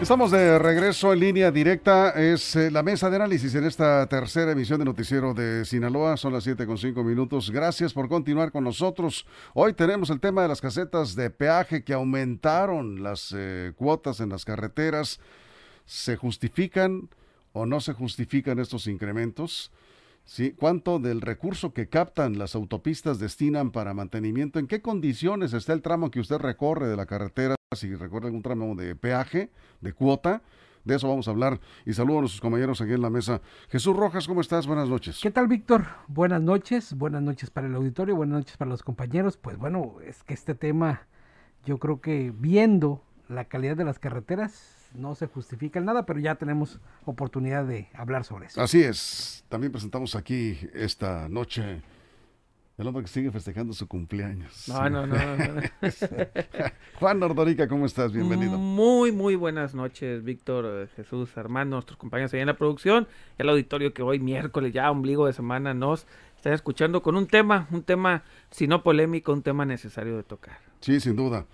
Estamos de regreso en línea directa. Es eh, la mesa de análisis en esta tercera emisión de Noticiero de Sinaloa. Son las 7 con 5 minutos. Gracias por continuar con nosotros. Hoy tenemos el tema de las casetas de peaje que aumentaron las eh, cuotas en las carreteras. ¿Se justifican o no se justifican estos incrementos? ¿Cuánto del recurso que captan las autopistas destinan para mantenimiento? ¿En qué condiciones está el tramo que usted recorre de la carretera? Si recuerda algún tramo de peaje, de cuota, de eso vamos a hablar. Y saludo a nuestros compañeros aquí en la mesa. Jesús Rojas, ¿cómo estás? Buenas noches. ¿Qué tal, Víctor? Buenas noches. Buenas noches para el auditorio, buenas noches para los compañeros. Pues bueno, es que este tema, yo creo que viendo la calidad de las carreteras, no se justifica nada, pero ya tenemos oportunidad de hablar sobre eso. Así es. También presentamos aquí esta noche el hombre que sigue festejando su cumpleaños. No, no, no. Juan Nordorica, ¿cómo estás? Bienvenido. Muy, muy buenas noches, Víctor, eh, Jesús, Armando, nuestros compañeros ahí en la producción y el auditorio que hoy miércoles, ya ombligo de semana, nos están escuchando con un tema, un tema, si no polémico, un tema necesario de tocar. Sí, sin duda.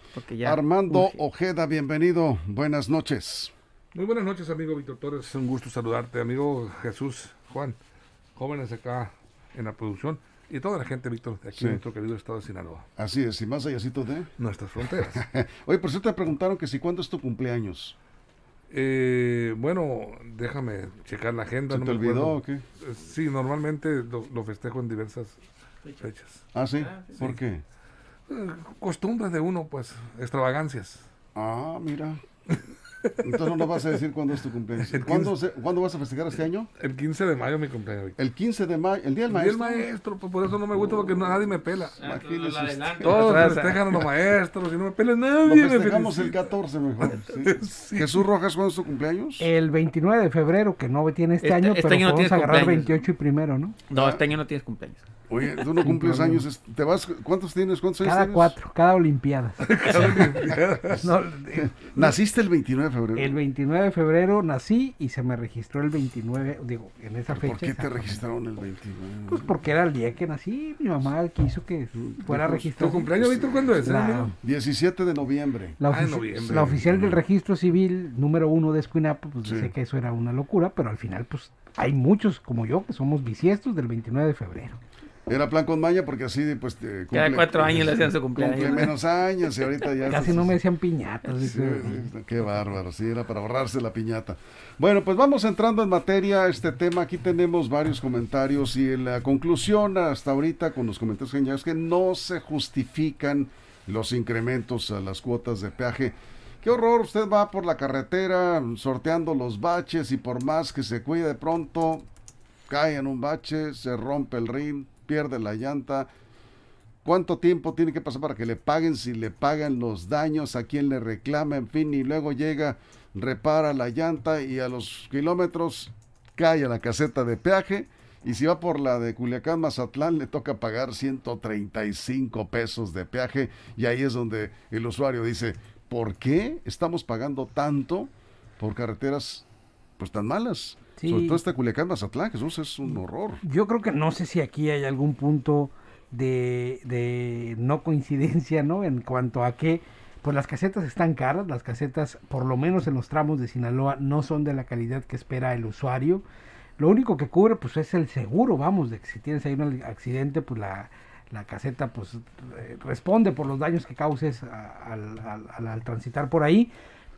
Armando Ojeda, bienvenido. Buenas noches. Muy buenas noches, amigo Víctor Torres. Es un gusto saludarte, amigo Jesús, Juan, jóvenes acá en la producción y toda la gente, Víctor, de aquí en nuestro querido estado de Sinaloa. Así es, y más allá de nuestras fronteras. Oye, por eso te preguntaron que si cuándo es tu cumpleaños. Eh, bueno, déjame checar la agenda. ¿Se te olvidó o qué? Eh, sí, normalmente lo, festejo en diversas fechas. ¿Ah, sí? ¿Por qué? Eh, costumbres de uno, pues, extravagancias. Ah, mira. Entonces no nos vas a decir cuándo es tu cumpleaños. ¿Cuándo, ¿Cuándo, vas a festejar este año? El 15 de mayo mi cumpleaños. El 15 de mayo, el día del maestro. El día del maestro, pues por eso no me gusta porque nadie me pela. Ah, Todos festejan a los maestros y no me pela nadie. Lo festejamos el 14 mejor. Jesús Rojas, ¿cuándo es tu cumpleaños? El 29 de febrero, que no tiene este, este año, este pero año no agarrar 28 y primero, ¿no? No, este año no tienes cumpleaños. Oye, tú no cumples años, te vas, ¿cuántos tienes? ¿Cuántos años cada cuatro, cada olimpiada. cada olimpiada. ¿Naciste el 29 de febrero? El 29 de febrero nací y se me registró el 29, digo, en esa fecha. ¿Por qué te registraron el 29? Pues porque era el día que nací, mi mamá quiso que fuera registrado. ¿Tu cumpleaños, Víctor, cuándo es? La, 17 de noviembre. La, ah, noviembre. la oficial del registro civil número uno de Escuinapo, pues dice que eso era una locura, pero al final, pues hay muchos como yo que somos bisiestos del 29 de febrero. Era plan con maña porque así pues cumple, Cada cuatro años le hacían su cumpleaños. Cumple menos años y ahorita ya... Casi no me decían piñatas. qué bárbaro, sí, era para ahorrarse la piñata. Bueno, pues vamos entrando en materia este tema. Aquí tenemos varios comentarios y en la conclusión hasta ahorita con los comentarios que es que no se justifican los incrementos a las cuotas de peaje. Qué horror, usted va por la carretera sorteando los baches y por más que se cuide de pronto cae en un bache, se rompe el rin, pierde la llanta. ¿Cuánto tiempo tiene que pasar para que le paguen? Si le pagan los daños, a quién le reclama, en fin, y luego llega, repara la llanta y a los kilómetros cae a la caseta de peaje. Y si va por la de Culiacán, Mazatlán, le toca pagar 135 pesos de peaje. Y ahí es donde el usuario dice, ¿por qué estamos pagando tanto por carreteras pues tan malas? Sobre todo este Culiacán Mazatlán, Jesús, es un horror. Yo creo que no sé si aquí hay algún punto de, de no coincidencia, ¿no? En cuanto a que, pues las casetas están caras, las casetas, por lo menos en los tramos de Sinaloa, no son de la calidad que espera el usuario. Lo único que cubre, pues es el seguro, vamos, de que si tienes ahí un accidente, pues la, la caseta, pues eh, responde por los daños que causes al, al, al transitar por ahí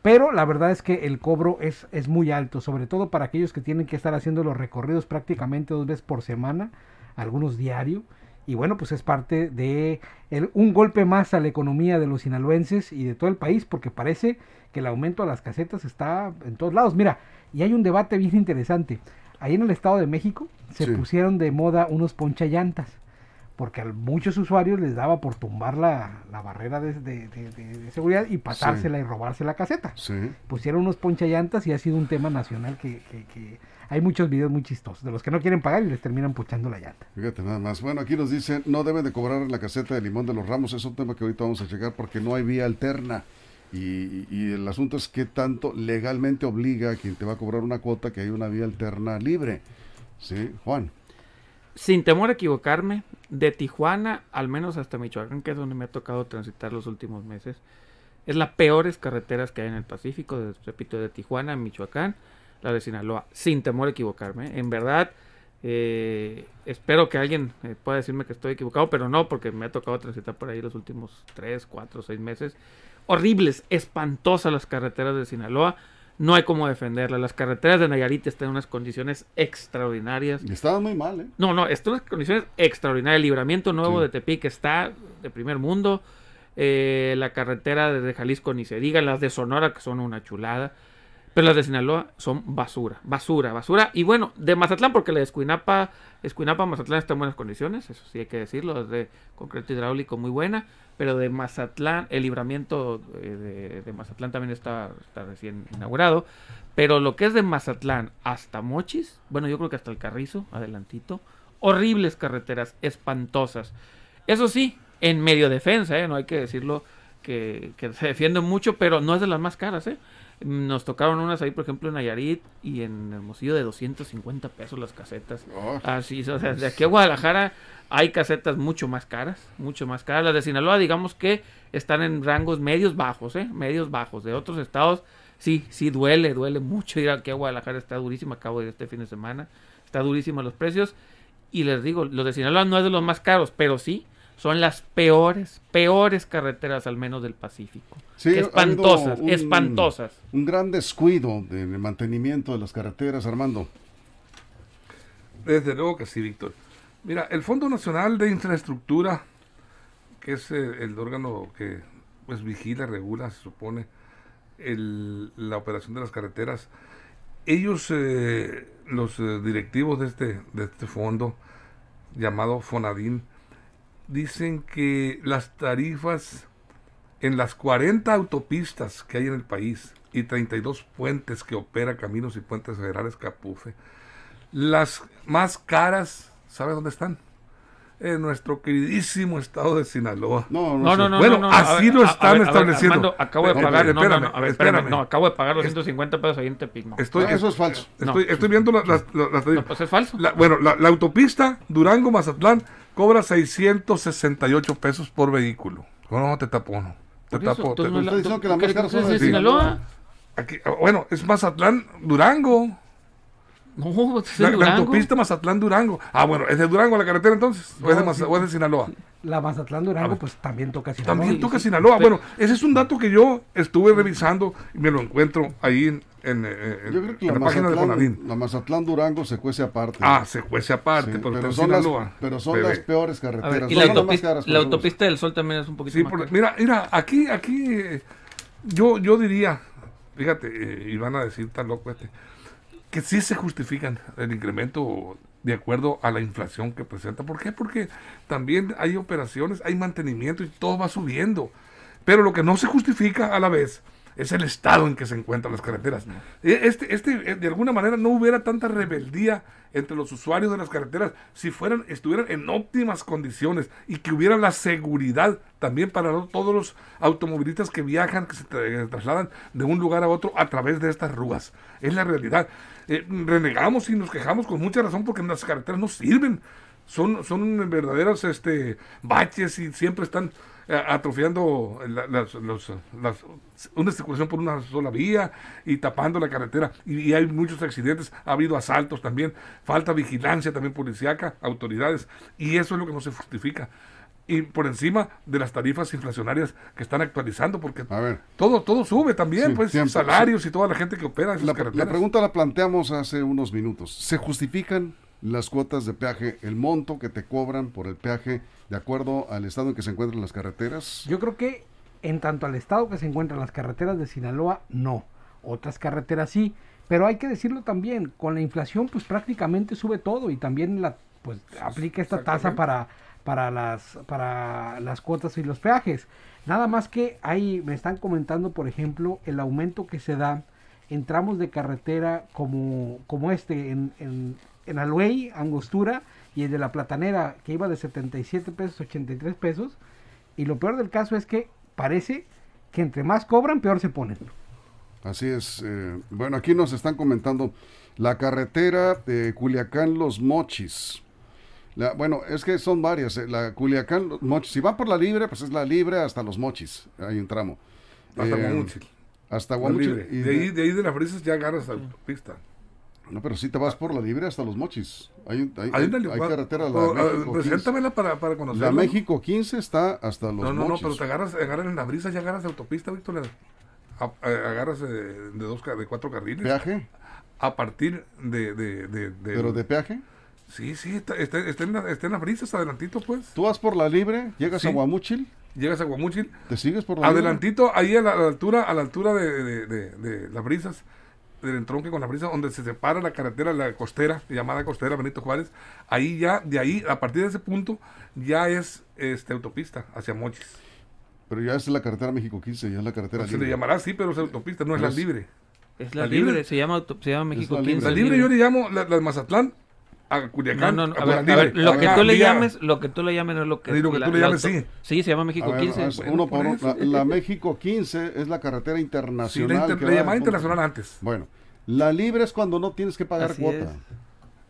pero la verdad es que el cobro es, es muy alto, sobre todo para aquellos que tienen que estar haciendo los recorridos prácticamente dos veces por semana, algunos diario. Y bueno, pues es parte de un golpe más a la economía de los sinaloenses y de todo el país, porque parece que el aumento a las casetas está en todos lados. Mira, y hay un debate bien interesante. Ahí en el Estado de México se pusieron de moda unos ponchallantas porque a muchos usuarios les daba por tumbar la, la barrera de, de- de- de- de seguridad y pasársela y robarse la caseta. Sí. Pusieron unos ponchallantas y ha sido un tema nacional que, que- que hay muchos videos muy chistosos de los que no quieren pagar y les terminan ponchando la llanta. Fíjate nada más. Bueno, aquí nos dicen, no deben de cobrar la caseta de Limón de los Ramos. Es un tema que ahorita vamos a checar porque no hay vía alterna. Y, y el asunto es qué tanto legalmente obliga a quien te va a cobrar una cuota que hay una vía alterna libre. Sí, Juan. Sin temor a equivocarme, de Tijuana, al menos hasta Michoacán, que es donde me ha tocado transitar los últimos meses, es las peores carreteras que hay en el Pacífico, repito, de Tijuana a Michoacán, la de Sinaloa, sin temor a equivocarme. En verdad, eh, espero que alguien eh, pueda decirme que estoy equivocado, pero no, porque me ha tocado transitar por ahí los últimos 3, 4, 6 meses. Horribles, espantosas las carreteras de Sinaloa. No hay cómo defenderlas. Las carreteras de Nayarit están en unas condiciones extraordinarias. Y estaba muy mal, ¿eh? No, no, están en unas condiciones extraordinarias. El libramiento nuevo Sí. de Tepic está de primer mundo. Eh, la carretera de Jalisco ni se diga. Las de Sonora, que son una chulada. Pero las de Sinaloa son basura, basura, basura. Y bueno, de Mazatlán, porque la de Escuinapa, Escuinapa, Mazatlán está en buenas condiciones, eso sí hay que decirlo, es de concreto hidráulico muy buena. Pero de Mazatlán, el libramiento eh, de, de Mazatlán también está, está recién inaugurado. Pero lo que es de Mazatlán hasta Mochis, bueno, yo creo que hasta el Carrizo, adelantito, horribles carreteras, espantosas. Eso sí, en medio defensa, ¿eh? no hay que decirlo que, que se defienden mucho, pero no es de las más caras. ¿eh? Nos tocaron unas ahí, por ejemplo, en Nayarit y en Hermosillo de 250 pesos las casetas. Oh, Así, o sea, de aquí a Guadalajara hay casetas mucho más caras, mucho más caras. Las de Sinaloa, digamos que están en rangos medios bajos, ¿eh? Medios bajos. De otros estados, sí, sí duele, duele mucho ir aquí a Guadalajara, está durísimo. Acabo de ir este fin de semana, está durísimo los precios. Y les digo, los de Sinaloa no es de los más caros, pero sí son las peores, peores carreteras al menos del Pacífico. Sí, ha habido espantosas, un- espantosas. Un gran descuido del mantenimiento de las carreteras, Armando. Desde luego que sí, Víctor. Mira, el Fondo Nacional de Infraestructura, que es eh, el órgano que pues vigila, regula, se supone, el- la operación de las carreteras, ellos, eh, los eh, directivos de este, de este fondo, llamado Fonadín, dicen que las tarifas en las 40 autopistas que hay en el país y 32 puentes que opera Caminos y Puentes Federales Capufe, las más caras, ¿sabe dónde están? En nuestro queridísimo estado de Sinaloa. No, No, sé. no, no. Bueno, no, no, así ver, lo están ver, a ver, estableciendo. Armando, acabo de No, pagar. No, no, no, espérame, espérame, espérame. no, acabo de pagar los 150 pesos ahí en Tepic. No, Estoy, No, eso es falso. estoy, No. estoy viendo las, No, pues es falso. La- bueno, la, la autopista Durango-Mazatlán cobra 668 pesos por vehículo. No, te tapo, no. Te eso, tapo. te- no es la- que la ¿crees más cara es de Sinaloa? aquí- ah, bueno, es Mazatlán-Durango. No, es La, de la Durango. autopista Mazatlán-Durango. Ah, bueno, ¿es de Durango la carretera entonces? ¿O, es, de sí. o es de Sinaloa? La Mazatlán A Durango, ver. pues también toca Sinaloa. También toca sí. Sinaloa. Bueno, ese es un dato que yo estuve revisando y me lo encuentro ahí en, en, eh, en- Yo creo que en la la, página de Fonadín. la Mazatlán Durango se cuece aparte. Ah, se cuece aparte, Sí, pero, son las, Sinaloa. pero son bebé. las peores carreteras. ver, y la las autopista, caras, la por autopista del Sol también es un poquito Sí, más cara. mira, mira, aquí, aquí, eh, yo, yo diría, fíjate, eh, y van a decir tan loco este, que sí se justifican el incremento de acuerdo a la inflación que presenta. ¿Por qué? Porque también hay operaciones, hay mantenimiento y todo va subiendo. Pero lo que no se justifica a la vez es el estado en que se encuentran las carreteras. Eh, Este, este, eh, de alguna manera no hubiera tanta rebeldía entre los usuarios de las carreteras si fueran, estuvieran en óptimas condiciones y que hubiera la seguridad también para todos los automovilistas que viajan, que se tra- trasladan de un lugar a otro a través de estas rúas. Es la realidad. Eh, renegamos y nos quejamos con mucha razón porque las carreteras no sirven. Son, son verdaderos este, baches y siempre están eh, atrofiando la- las, los- las- una circulación por una sola vía y tapando la carretera. Y, y hay muchos accidentes, ha habido asaltos también, falta vigilancia también policíaca, autoridades, y eso es lo que no se justifica. Y por encima de las tarifas inflacionarias que están actualizando, porque A ver, todo, todo sube también, Sí, pues siempre, salarios y toda la gente que opera en esas la, carreteras. la pregunta la planteamos hace unos minutos. ¿Se justifican las cuotas de peaje, el monto que te cobran por el peaje de acuerdo al estado en que se encuentran las carreteras? Yo creo que en tanto al estado que se encuentran las carreteras de Sinaloa, no. Otras carreteras sí. Pero hay que decirlo también, con la inflación pues prácticamente sube todo y también la pues aplica esta tasa para para las, para las cuotas y los peajes. Nada más que ahí me están comentando, por ejemplo, el aumento que se da en tramos de carretera como, como este, en, en, en Aluey, Angostura, y el de la Platanera, que iba de 77 pesos a 83 pesos. Y lo peor del caso es que parece que entre más cobran, peor se ponen. Así es. eh, bueno, aquí nos están comentando la carretera de Culiacán Los Mochis. La- bueno, es que son varias. eh, La Culiacán Los Mochis. Si va por la libre, pues es la libre hasta Los Mochis. Hay un tramo. Hasta Eh, Guamúchil. Hasta libre. y De de- ahí, de ahí de las brisas ya agarras a la autopista. No, pero si te vas por la libre hasta Los Mochis. Hay, hay, Hay hay- una hay ligua- carretera. La, 15. preséntamela para, para conocerla. La México 15 está hasta Los No, no, no, Mochis. pero te agarras, agarras en la brisa, ya agarras autopista, Víctor. Agarras eh, de dos de cuatro carriles. ¿Peaje? A partir de, de, de, de- ¿Pero de peaje? Sí, sí, está, está, está en la, está en las brisas, adelantito, pues. Tú vas por la libre, llegas Sí. a Guamúchil, Llegas a Guamúchil, te sigues por la libre. adelantito, ahí a la, a la altura, a la altura de, de- de- de las brisas, del entronque con las brisas, donde se separa la carretera, la costera, llamada costera Benito Juárez, ahí ya, de ahí, a partir de ese punto, ya es este autopista hacia Mochis. Pero ya es la carretera México 15, ya es la carretera se le libre. llamará así, pero es autopista, no es la libre. Es la, ¿La libre, libre? se llama, se llama México la 15. libre. La libre yo le llamo la, la de Mazatlán a No, Culiacán. no, no, a a ver, la a libre. ver, lo que Acá, tú le llames, lo que tú le llames no es lo que... Sí, lo que la- tú le la llames, sí. Sí, se llama México A ver, 15. es Bueno, uno por eso. la, la México 15 es la carretera Sí, internacional. la, inter- la internacional antes. Bueno, la libre es cuando no tienes que pagar Así cuota. es.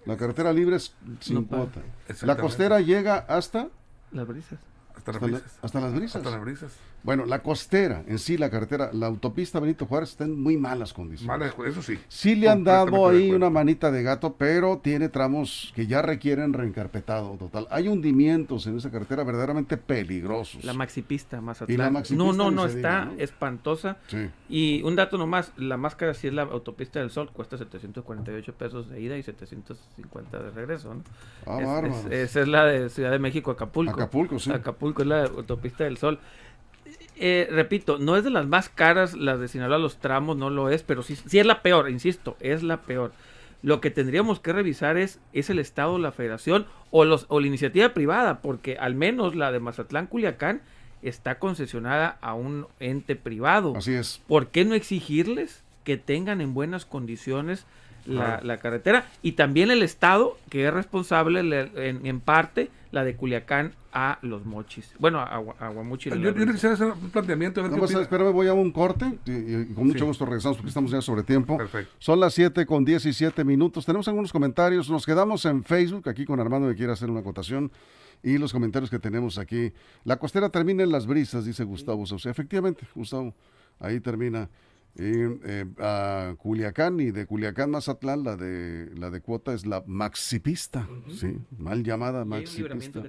La carretera libre es sin No cuota. La costera llega hasta, Las brisas. Hasta las hasta, la- brisas. hasta las brisas. Hasta las brisas. Bueno, la costera en sí, la carretera, la autopista Benito Juárez está en muy malas condiciones. Mala, eso sí. Sí le han dado ahí una manita de gato, pero tiene tramos que ya requieren reencarpetado total. Hay hundimientos en esa carretera verdaderamente peligrosos. La maxipista, Mazatlán. Y la maxipista no, no, no, está diga, ¿no? espantosa. Sí. Y un dato nomás, la máscara si es la autopista del sol, cuesta 748 pesos de ida y 750 de regreso, ¿no? Ah, es- esa es la de Ciudad de México, Acapulco. Acapulco, sí. Acapulco es la autopista del sol. Eh, repito, no es de las más caras las de Sinaloa, los tramos no lo es, pero sí, sí es la peor, insisto, es la peor. Lo que tendríamos que revisar es, es el Estado, la Federación o, los, o la iniciativa privada, porque al menos la de Mazatlán, Culiacán, está concesionada a un ente privado. Así es. ¿Por qué no exigirles que tengan en buenas condiciones la, la carretera? Y también el Estado, que es responsable le- en, en parte, la de Culiacán a Los Mochis. Bueno, a, a Guamuchil. Yo, la yo brisa. quisiera hacer un planteamiento. A ver Nada qué espérame, voy a un corte y, y con mucho Sí. gusto regresamos porque estamos ya sobre tiempo. Perfecto. Son las 7 con 17 minutos. Tenemos algunos comentarios. Nos quedamos en Facebook aquí con Armando que quiere hacer una acotación. Y los comentarios que tenemos aquí. La costera termina en las brisas, dice Gustavo Sauce. Efectivamente, Gustavo, ahí termina. Y, eh, a Culiacán y de Culiacán Mazatlán, la de la de cuota es la maxipista, sí, mal llamada Y hay un maxipista.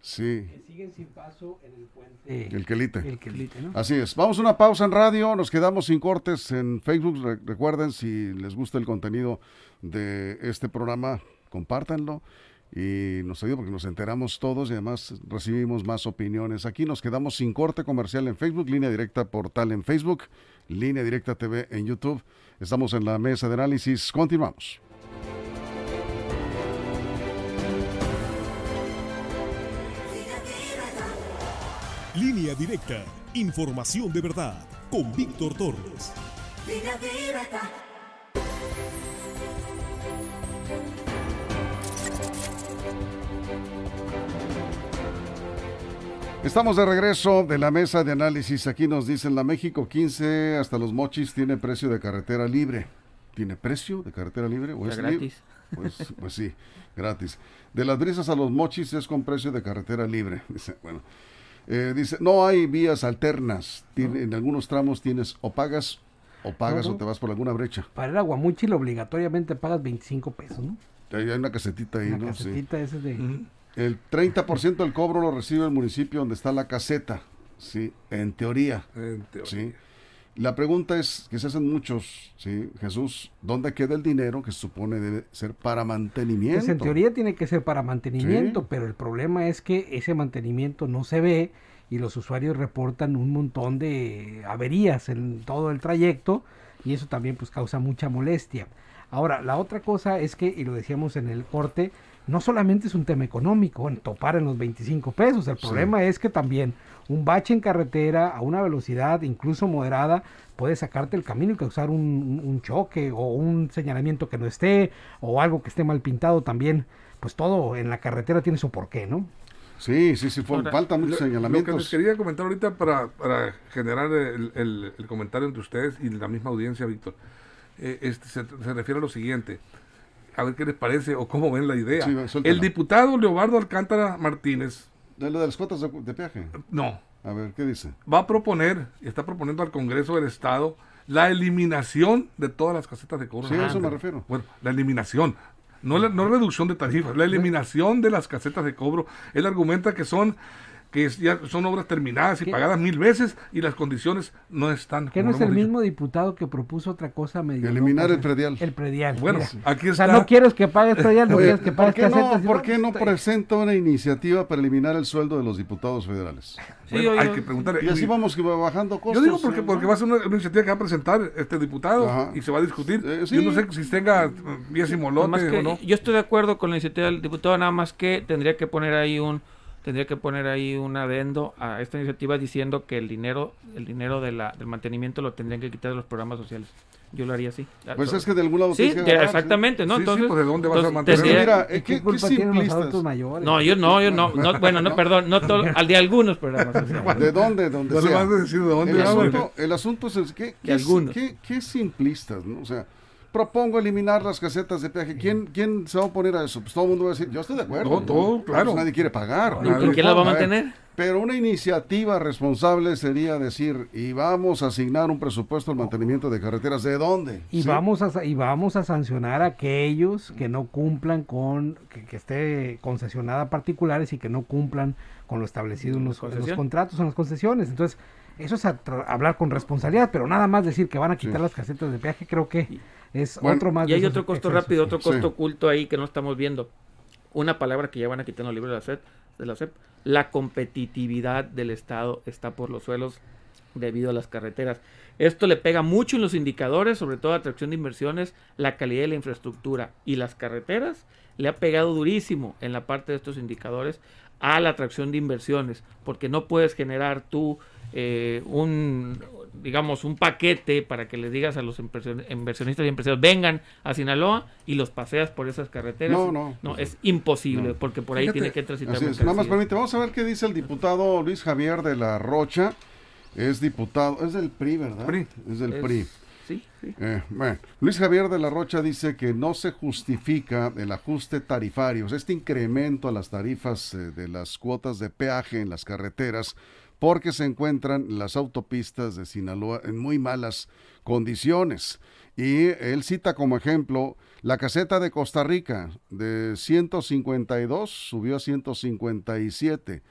Sí, Que siguen sin paso en el puente. el quelite. El quelite, ¿no? Así es. Vamos a una pausa en radio. Nos quedamos sin cortes en Facebook. Re- recuerden, si les gusta el contenido de este programa, compártanlo. Y nos ayuda porque nos enteramos todos y además recibimos más opiniones. Aquí nos quedamos sin corte comercial en Facebook, línea directa portal en Facebook, línea directa TV en YouTube. Estamos en la mesa de análisis. Continuamos. Línea directa. Información de verdad. Con Víctor Torres. Estamos de regreso de la mesa de análisis. Aquí nos dicen la México 15 hasta los mochis tiene precio de carretera libre. ¿Tiene precio de carretera libre? ¿O es gratis. Pues, pues sí, gratis. De las brisas a los mochis es con precio de carretera libre. Dice, bueno. Eh, dice, no hay vías alternas. Tiene- En algunos tramos tienes o pagas o pagas No, o te vas por alguna brecha. Para ir a Guamuchil obligatoriamente pagas 25 pesos, ¿no? Hay hay una casetita ahí, Una ¿no? Sí. casetita esa de... Ujú. El 30% del cobro lo recibe el municipio donde está la caseta. Sí, en teoría. En teoría. Sí. La pregunta es, que se hacen muchos, ¿sí? Jesús, ¿dónde queda el dinero que se supone debe ser para mantenimiento? Pues en teoría tiene que ser para mantenimiento, Sí. pero el problema es que ese mantenimiento no se ve y los usuarios reportan un montón de averías en todo el trayecto y eso también pues causa mucha molestia. Ahora, la otra cosa es que, y lo decíamos en el corte, no solamente es un tema económico, en topar en los 25 pesos, el problema es que también un bache en carretera a una velocidad incluso moderada puede sacarte el camino y causar un, un choque o un señalamiento que no esté o algo que esté mal pintado también, pues todo en la carretera tiene su porqué, ¿no? Sí, sí, sí, Ahora, faltan muchos Lo- Lo que les señalamientos. quería comentar ahorita para, para generar el, el- el comentario entre ustedes y la misma audiencia, Víctor, eh, este, se, se refiere a lo siguiente. A ver qué les parece o cómo ven la idea. Sí, el diputado Leobardo Alcántara Martínez, De lo de las cuotas de, de peaje. no, A ver, ¿qué dice? va a proponer y está proponiendo al Congreso del Estado la eliminación de todas las casetas de cobro. Sí, a eso me refiero. Bueno, la eliminación. No la no reducción de tarifas, la eliminación de las casetas de cobro. Él argumenta que son que es- ya son obras terminadas y ¿Qué? pagadas mil veces y las condiciones no están. Que como no es el dicho. mismo diputado que propuso otra cosa medio Eliminar loca, el predial. El predial. Bueno, mira. aquí O sea, está. no quieres que pagues predial, no Oye, quieres que ¿por pagues qué no, casetas. ¿por qué no presenta una iniciativa para eliminar el sueldo de los diputados federales? Sí, Bueno, hay que preguntar. Y así vamos que va bajando costos. Yo digo porque, ¿no? porque va a ser una, una iniciativa que va a presentar este diputado Ajá. y se va a discutir. Eh, sí. Yo no sé si tenga molote que o no. Yo estoy de acuerdo con la iniciativa del diputado, nada más que tendría que poner ahí un tendría que poner ahí un adendo a esta iniciativa diciendo que el dinero el dinero de la, del mantenimiento lo tendrían que quitar de los programas sociales. Yo lo haría así. Pues es que de algún lado sí, que sí. exactamente, ¿no? Sí, sí, Entonces, pues, ¿de dónde vas a mantener? Tendría- mira, ¿Y eh, qué ¿qué, qué culpa tienen los simplistas. adultos mayores? no, yo no, yo no, no, bueno, no, perdón, no todo, al de algunos programas sociales. ¿De dónde? Donde sea. vas a decir de dónde El asunto, el asunto es ¿qué, De qué, algunos. qué- qué simplistas, ¿no? O sea, propongo eliminar las casetas de peaje. ¿Quién, ¿Quién se va a oponer a eso? Pues todo el mundo va a decir, yo estoy de acuerdo. No, todo, claro. Pues nadie quiere pagar. ¿Y quién la va a mantener? Pero una iniciativa responsable sería decir, y vamos a asignar un presupuesto al mantenimiento de carreteras. ¿De dónde? Y ¿Sí? vamos a sa- y vamos a sancionar a aquellos que no cumplan con que, que esté concesionada a particulares y que no cumplan con lo establecido en los, en los contratos, en las concesiones. Entonces, eso es hablar con responsabilidad, pero nada más decir que van a quitar Sí. las casetas de peaje, creo que es Bueno, otro más Y hay otro costo excesos. rápido, otro Sí. costo oculto ahí que no estamos viendo. Una palabra que ya van a quitar en los libros de la SEP, de la SEP. La competitividad del Estado está por los suelos debido a las carreteras. Esto le pega mucho en los indicadores, sobre todo atracción de inversiones, la calidad de la infraestructura y las carreteras. Le ha pegado durísimo en la parte de estos indicadores a la atracción de inversiones, porque no puedes generar tú eh, un, digamos, un paquete para que les digas a los inversionistas y empresarios vengan a Sinaloa y los paseas por esas carreteras. No, no, pues, es imposible, no. porque por ahí Fíjate, tiene que transitar. Así es. Nada más permite, vamos a ver qué dice el diputado Luis Javier de la Rocha. Es diputado, es del PRI, ¿verdad? PRI. Es del Es- PRI. Eh, Luis Javier de la Rocha dice que no se justifica el ajuste tarifario, este incremento a las tarifas eh, de las cuotas de peaje en las carreteras, porque se encuentran las autopistas de Sinaloa en muy malas condiciones. Y él cita como ejemplo la caseta de Costa Rica de 152 subió a 157.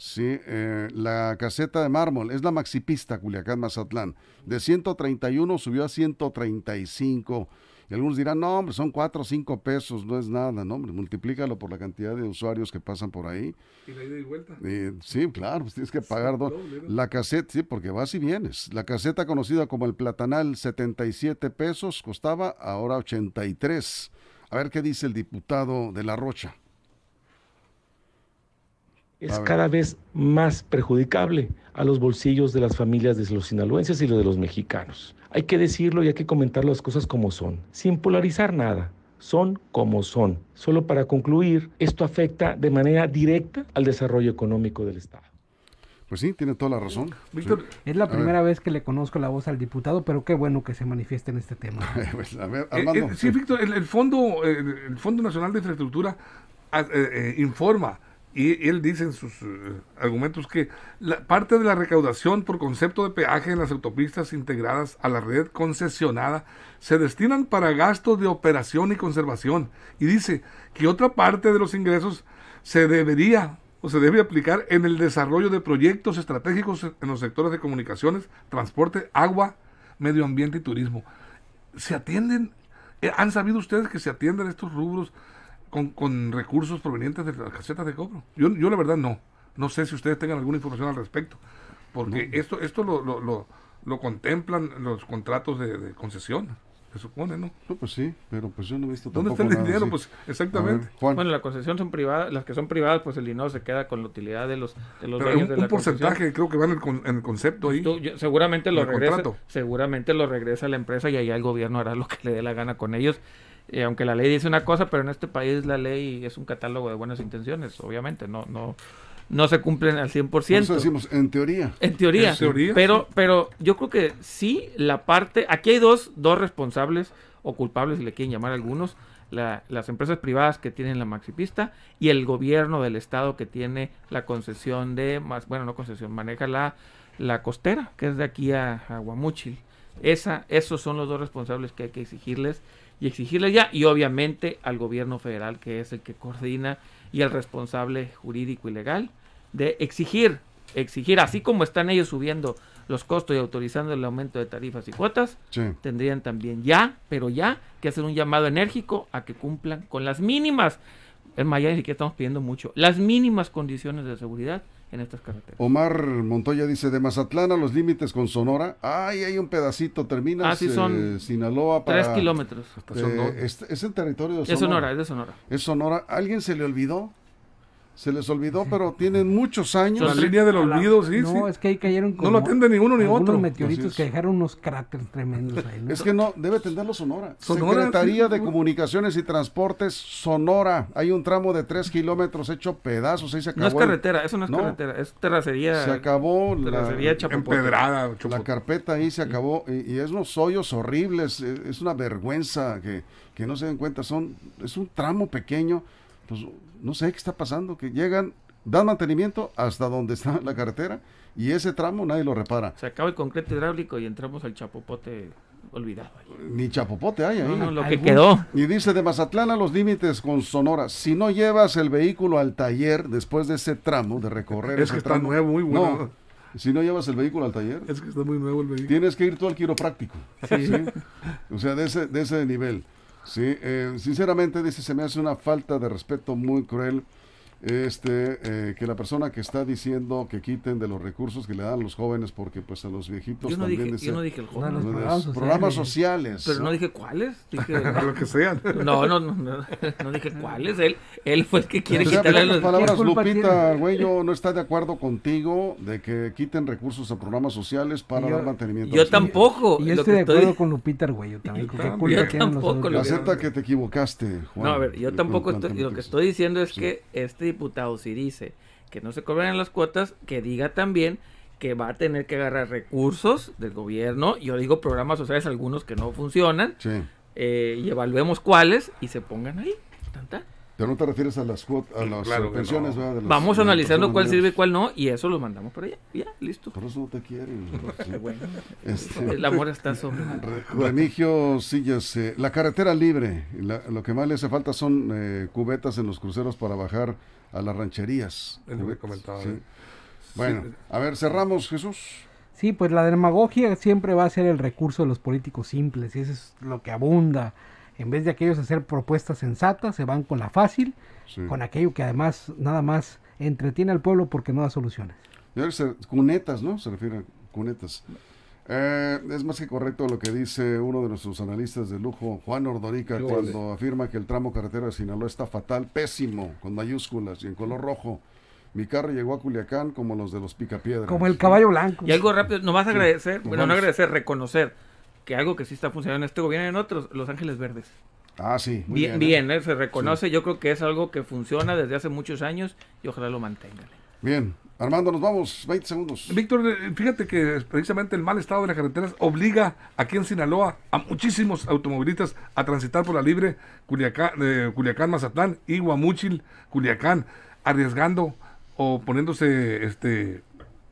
Sí, eh, la caseta de mármol es la maxipista Culiacán Mazatlán. De 131 subió a 135. Y algunos dirán, no, hombre, son 4 o 5 pesos, no es nada, no, hombre, multiplícalo por la cantidad de usuarios que pasan por ahí. Y la ida y vuelta. Eh, sí, claro, pues tienes que pagar do- doble, ¿no? la caseta, sí, porque vas y vienes. La caseta conocida como el platanal, 77 pesos, costaba ahora 83. A ver qué dice el diputado de La Rocha. Es cada vez más perjudicable a los bolsillos de las familias de los sinaloenses y los de los mexicanos. Hay que decirlo y hay que comentar las cosas como son, sin polarizar nada. Son como son. Solo para concluir, esto afecta de manera directa al desarrollo económico del Estado. Pues sí, tiene toda la razón. Víctor, Es la A ver. primera vez que le conozco la voz al diputado, pero qué bueno que se manifieste en este tema. Pues, a ver, Eh, Armando. eh, sí, Víctor, el, el fondo, eh, el Fondo Nacional de Infraestructura ah, eh, eh, informa y él dice en sus eh, argumentos que la parte de la recaudación por concepto de peaje en las autopistas integradas a la red concesionada se destinan para gastos de operación y conservación. Y dice que otra parte de los ingresos se debería o se debe aplicar en el desarrollo de proyectos estratégicos en los sectores de comunicaciones, transporte, agua, medio ambiente y turismo. Se atienden, eh, ¿han sabido ustedes que se atienden estos rubros con, con recursos provenientes de las casetas de cobro? Yo, yo la verdad no. No sé si ustedes tengan alguna información al respecto. Porque esto, esto lo, lo, lo, lo contemplan los contratos de, de concesión. Se supone, ¿no? No, pues sí, pero pues yo no he visto ¿Dónde tampoco está el dinero? así. Pues exactamente. ver. Bueno, la concesión son privadas, las que son privadas, pues el dinero se queda con la utilidad de los, de los Pero dueños un, de la un porcentaje concesión. creo que va en el, con- en el concepto ahí. Tú- yo- seguramente lo regresa, contrato. seguramente lo regresa a la empresa y allá el gobierno hará lo que le dé la gana con ellos. Eh, aunque la ley dice una cosa, pero en este país la ley es un catálogo de buenas intenciones, obviamente, no, no, no se cumplen al 100%. Por eso decimos, en teoría. En teoría. En teoría, Pero, pero yo creo que sí, la parte. Aquí hay dos, dos responsables o culpables, si le quieren llamar algunos. la- las empresas privadas que tienen la maxipista y el gobierno del estado que tiene la concesión de. más Bueno, no concesión, maneja la, la costera, que es de aquí a, a Guamúchil. Esa, esos son los dos responsables que hay que exigirles y exigirles ya. Y obviamente al gobierno federal, que es el que coordina y el responsable jurídico y legal de exigir, exigir, así como están ellos subiendo los costos y autorizando el aumento de tarifas y cuotas, Sí. tendrían también ya, pero ya, que hacer un llamado enérgico a que cumplan con las mínimas, en Miami que estamos pidiendo mucho, las mínimas condiciones de seguridad en estas carreteras. Omar Montoya dice, de Mazatlán a los límites con Sonora, ay, hay un pedacito, terminas Ah, sí, son eh, Sinaloa para... Tres kilómetros. Eh, es, es en territorio de Es Sonora. Sonora, es de Sonora. Es Sonora. ¿Alguien se le olvidó? Se les olvidó, pero tienen muchos años. La línea del olvido, sí, no, sí. es que ahí cayeron No lo atiende ni uno ni otro. meteoritos que dejaron unos cráteres tremendos ahí. ¿no? Es que no, debe atenderlo Sonora. Sonora, Secretaría sí. de Comunicaciones y Transportes, Sonora. Hay un tramo de tres kilómetros hecho pedazos. Ahí se acabó. No es carretera, eso no es No. carretera, es terracería. Se acabó la, terracería Chapopote. Empedrada, la Chopo. carpeta ahí, se acabó. Y, y es unos hoyos horribles. Es, es una vergüenza que, que no se den cuenta. Son, es un tramo pequeño. Pues no sé qué está pasando. Que llegan, dan mantenimiento hasta donde está la carretera. Y ese tramo nadie lo repara. Se acaba el concreto hidráulico y entramos al chapopote olvidado. ahí. Ni chapopote hay ahí. No, no, lo que quedó. Y dice de Mazatlán a los límites con Sonora, si no llevas el vehículo al taller después de ese tramo, de recorrer Es ese que está tramo, nuevo, muy bueno. No, si no llevas el vehículo al taller, Es que está muy nuevo el vehículo. tienes que ir tú al quiropráctico. ¿sí? O sea, de ese, de ese nivel. Sí, eh, sinceramente dice, se me hace una falta de respeto muy cruel este eh, que la persona que está diciendo que quiten de los recursos que le dan los jóvenes porque pues a los viejitos Yo no también dije, dice- yo no dije el No, joven. los de los programas sociales. programas sociales. Pero no dije cuáles. Dije, lo que sea. no, no, no, no, no dije cuáles. Él, él fue el que quiere O sea, quitarle los... palabras, ¿Qué culpa Lupita Güello no está de acuerdo contigo de que quiten recursos a programas sociales para Yo- dar mantenimiento. Yo los tampoco. Y yo estoy de acuerdo estoy- con Lupita Argüello también. ¿Qué también. culpa Yo los tampoco adultos? lo que- Acepta que te equivocaste, Juan. No, a ver, yo tampoco estoy, lo que estoy diciendo es Sí. que este diputado si dice que no se cobran las cuotas, que diga también que va a tener que agarrar recursos del gobierno, yo digo programas sociales algunos que no funcionan, Sí. eh, y evaluemos cuáles y se pongan ahí. tan, tan. Pero no te refieres a las, a las Claro eh, pensiones, no. ¿verdad? de las- Vamos analizando cuál sirve y cuál no, y eso lo mandamos por allá. Ya, listo. Por eso no te quieren. sí. Bueno, Este, el amor está sobre. Re- Remigio Sillas, eh, la carretera libre, la- lo que más le hace falta son eh, cubetas en los cruceros para bajar a las rancherías. Es lo que comentaba, sí. ¿eh? Bueno, Sí. a ver, cerramos, Jesús. Sí, pues la demagogia siempre va a ser el recurso de los políticos simples y eso es lo que abunda. En vez de aquellos hacer propuestas sensatas, se van con la fácil, Sí. con aquello que además nada más entretiene al pueblo porque no da soluciones. Cunetas, ¿no? Se refiere a cunetas. Eh, es más que correcto lo que dice uno de nuestros analistas de lujo, Juan Ordorica, cuando vale. afirma que el tramo carretera de Sinaloa está fatal, pésimo, con mayúsculas y en color rojo. Mi carro llegó a Culiacán como los de los Picapiedras. Como el caballo blanco. Y algo rápido, nomás agradecer, bueno, no agradecer, reconocer que algo que sí está funcionando en este gobierno y en otros, Los Ángeles Verdes. Ah, sí. muy Bien, ¿eh? bien, ¿eh? se reconoce, yo creo que es algo que funciona desde hace muchos años y ojalá lo mantengan. Bien. Armando, nos vamos. 20 segundos. Víctor, eh, fíjate que precisamente el mal estado de las carreteras obliga aquí en Sinaloa a muchísimos automovilistas a transitar por la libre Culiacán, eh, Culiacán Mazatlán y Guamúchil, Culiacán, arriesgando o poniéndose este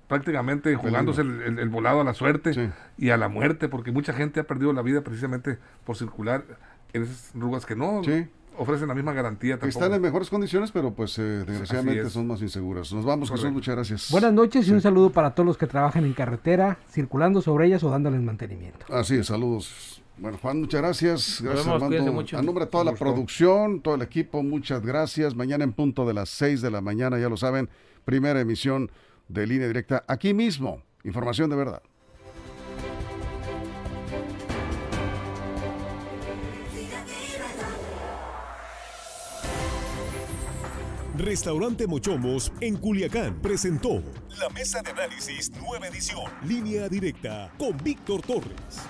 prácticamente jugándose el, el- el volado a la suerte Sí. y a la muerte, porque mucha gente ha perdido la vida precisamente por circular en esas rugas que no Sí. ofrecen la misma garantía tampoco. están en mejores condiciones, pero pues eh, desgraciadamente es. son más inseguras. Nos vamos, Jesús. Correcto. Muchas gracias. Buenas noches y Sí. un saludo para todos los que trabajan en carretera, circulando sobre ellas o dándoles mantenimiento. Así es, saludos. Bueno, Juan, muchas gracias. Gracias, vemos, cuídense Armando. mucho. A nombre de toda la producción, todo el equipo, muchas gracias. Mañana en punto de las 6 de la mañana, ya lo saben, primera emisión de línea directa aquí mismo. Información de verdad. Restaurante Mochomos en Culiacán presentó la mesa de análisis nueva edición, línea directa con Víctor Torres.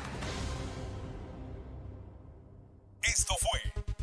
Esto fue